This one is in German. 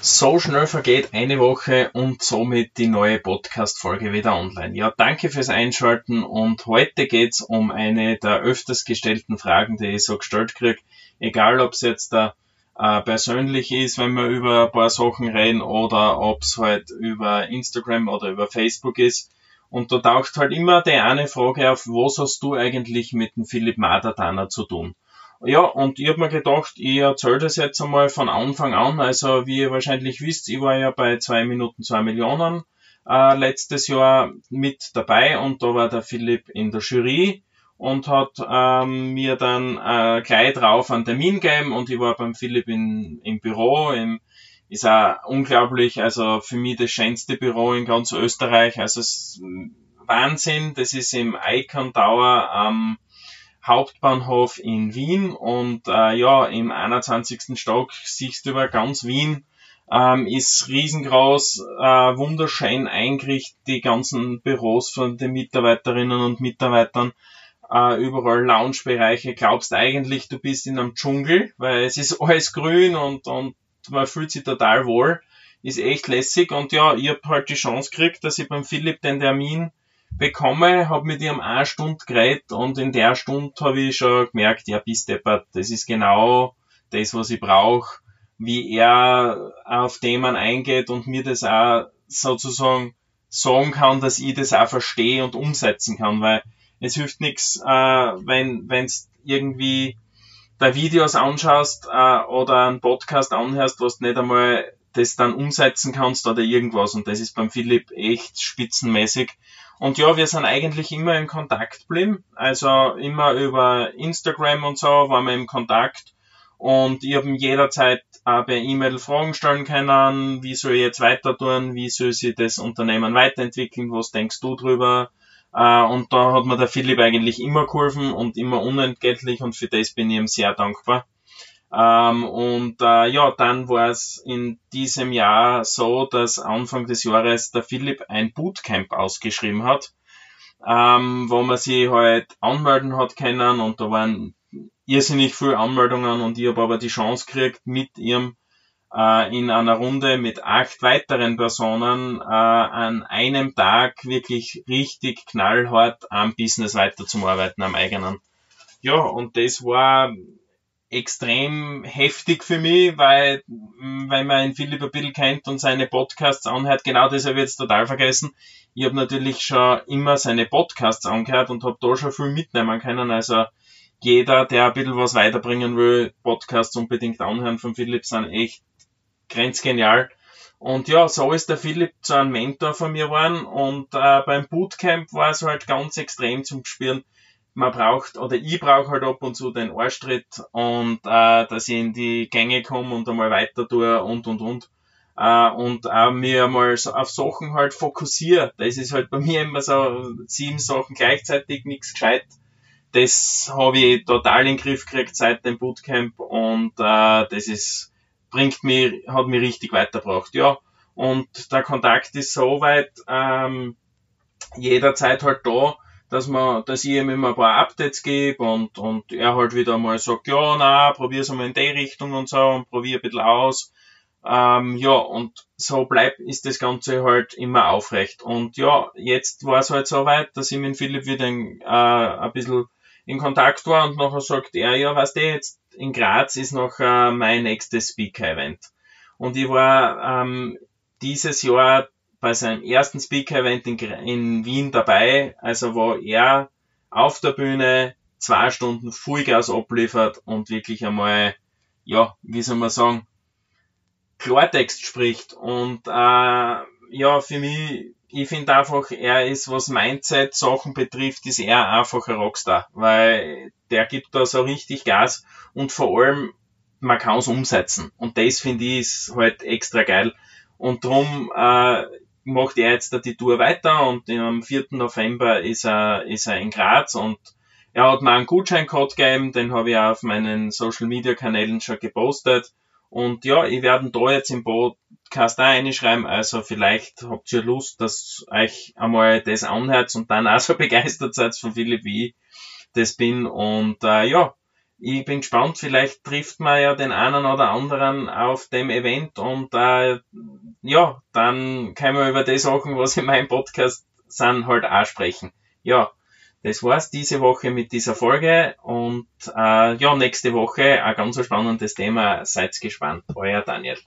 So schnell vergeht eine Woche und somit die neue Podcast-Folge wieder online. Ja, danke fürs Einschalten und heute geht's um eine der öfters gestellten Fragen, die ich so gestellt kriege. Egal, ob es jetzt da äh, persönlich ist, wenn wir über ein paar Sachen reden oder ob es halt über Instagram oder über Facebook ist. Und da taucht halt immer die eine Frage auf, was hast du eigentlich mit dem Philipp Madertaner zu tun? Ja, und ich habe mir gedacht, ich erzähle das jetzt einmal von Anfang an. Also wie ihr wahrscheinlich wisst, ich war ja bei zwei Minuten zwei Millionen äh, letztes Jahr mit dabei und da war der Philipp in der Jury und hat ähm, mir dann äh, gleich drauf einen Termin gegeben und ich war beim Philipp in, im Büro, im, ist auch unglaublich, also für mich das schönste Büro in ganz Österreich, also es, Wahnsinn, das ist im Icon Tower am Hauptbahnhof in Wien und äh, ja, im 21. Stock siehst du über ganz Wien, ähm, ist riesengroß, äh, wunderschön eingerichtet, die ganzen Büros von den Mitarbeiterinnen und Mitarbeitern, äh, überall Loungebereiche, glaubst eigentlich, du bist in einem Dschungel, weil es ist alles grün und, und man fühlt sich total wohl, ist echt lässig und ja, ich habe halt die Chance gekriegt, dass ich beim Philipp den Termin bekomme, habe mit ihm eine Stunde geredet und in der Stunde habe ich schon gemerkt, ja, bist deppert, das ist genau das, was ich brauche, wie er auf Themen eingeht und mir das auch sozusagen sagen kann, dass ich das auch verstehe und umsetzen kann, weil es hilft nichts, äh, wenn wenn's irgendwie da Videos anschaust äh, oder einen Podcast anhörst, was du nicht einmal das dann umsetzen kannst oder irgendwas. Und das ist beim Philipp echt spitzenmäßig. Und ja, wir sind eigentlich immer in Kontakt geblieben. Also immer über Instagram und so waren wir im Kontakt. Und ich habe jederzeit auch per E-Mail Fragen stellen können, wie soll ich jetzt weiter tun, wie soll sich das Unternehmen weiterentwickeln, was denkst du drüber? Äh, und da hat mir der Philipp eigentlich immer geholfen und immer unentgeltlich und für das bin ich ihm sehr dankbar. Ähm, und äh, ja, dann war es in diesem Jahr so, dass Anfang des Jahres der Philipp ein Bootcamp ausgeschrieben hat, ähm, wo man sich halt anmelden hat können und da waren irrsinnig viele Anmeldungen und ich habe aber die Chance gekriegt, mit ihrem äh, in einer Runde mit acht weiteren Personen äh, an einem Tag wirklich richtig knallhart am Business weiterzuarbeiten, am eigenen. Ja, und das war extrem heftig für mich, weil, weil man ihn Philipp ein bisschen kennt und seine Podcasts anhört, genau das habe ich jetzt total vergessen. Ich habe natürlich schon immer seine Podcasts angehört und habe da schon viel mitnehmen können. Also jeder, der ein bisschen was weiterbringen will, Podcasts unbedingt anhören von Philipp, sind echt grenzgenial. Und ja, so ist der Philipp zu einem Mentor von mir geworden und äh, beim Bootcamp war es halt ganz extrem zum Spüren, man braucht, oder ich brauche halt ab und zu den Arschtritt und äh, dass ich in die Gänge komme und einmal weiter tue und und und. Äh, und auch mir mal so auf Sachen halt fokussiere. Das ist halt bei mir immer so sieben Sachen gleichzeitig, nichts gescheit. Das habe ich total in den Griff gekriegt seit dem Bootcamp und äh, das ist, bringt mir, hat mich richtig weitergebracht. Ja, und der Kontakt ist so weit ähm, jederzeit halt da, dass man, dass ich ihm immer ein paar Updates gebe und, und er halt wieder mal sagt, ja, na, probier's mal in die Richtung und so und probier ein bisschen aus. Ähm, ja, und so bleibt, ist das Ganze halt immer aufrecht. Und ja, jetzt war es halt so weit, dass ich mit Philipp wieder in, äh, ein bisschen in Kontakt war und nachher sagt er, ja, weißt du, jetzt in Graz ist noch äh, mein nächstes Speaker-Event. Und ich war ähm, dieses Jahr bei seinem ersten Speaker-Event in, in, Wien dabei, also wo er auf der Bühne zwei Stunden Vollgas abliefert und wirklich einmal, ja, wie soll man sagen, Klartext spricht. Und äh, ja, für mich, ich finde einfach, er ist, was Mindset-Sachen betrifft, ist er einfach ein Rockstar, weil der gibt da so richtig Gas und vor allem, man kann es umsetzen. Und das finde ich ist halt extra geil. Und drum äh, macht er jetzt die Tour weiter und am 4. November ist er, ist er in Graz und er hat mir einen Gutscheincode gegeben, den habe ich auf meinen Social Media Kanälen schon gepostet. Und ja, ich werde da jetzt im Podcast auch reinschreiben, also vielleicht habt ihr Lust, dass euch einmal das anhört und dann auch so begeistert seid von Philipp wie ich das bin. Und äh, ja, ich bin gespannt, vielleicht trifft man ja den einen oder anderen auf dem Event und äh, ja, dann können wir über die Sachen, was in meinem Podcast sind, halt auch sprechen. Ja, das war's diese Woche mit dieser Folge und äh, ja, nächste Woche ein ganz spannendes Thema. Seid gespannt. Euer Daniel.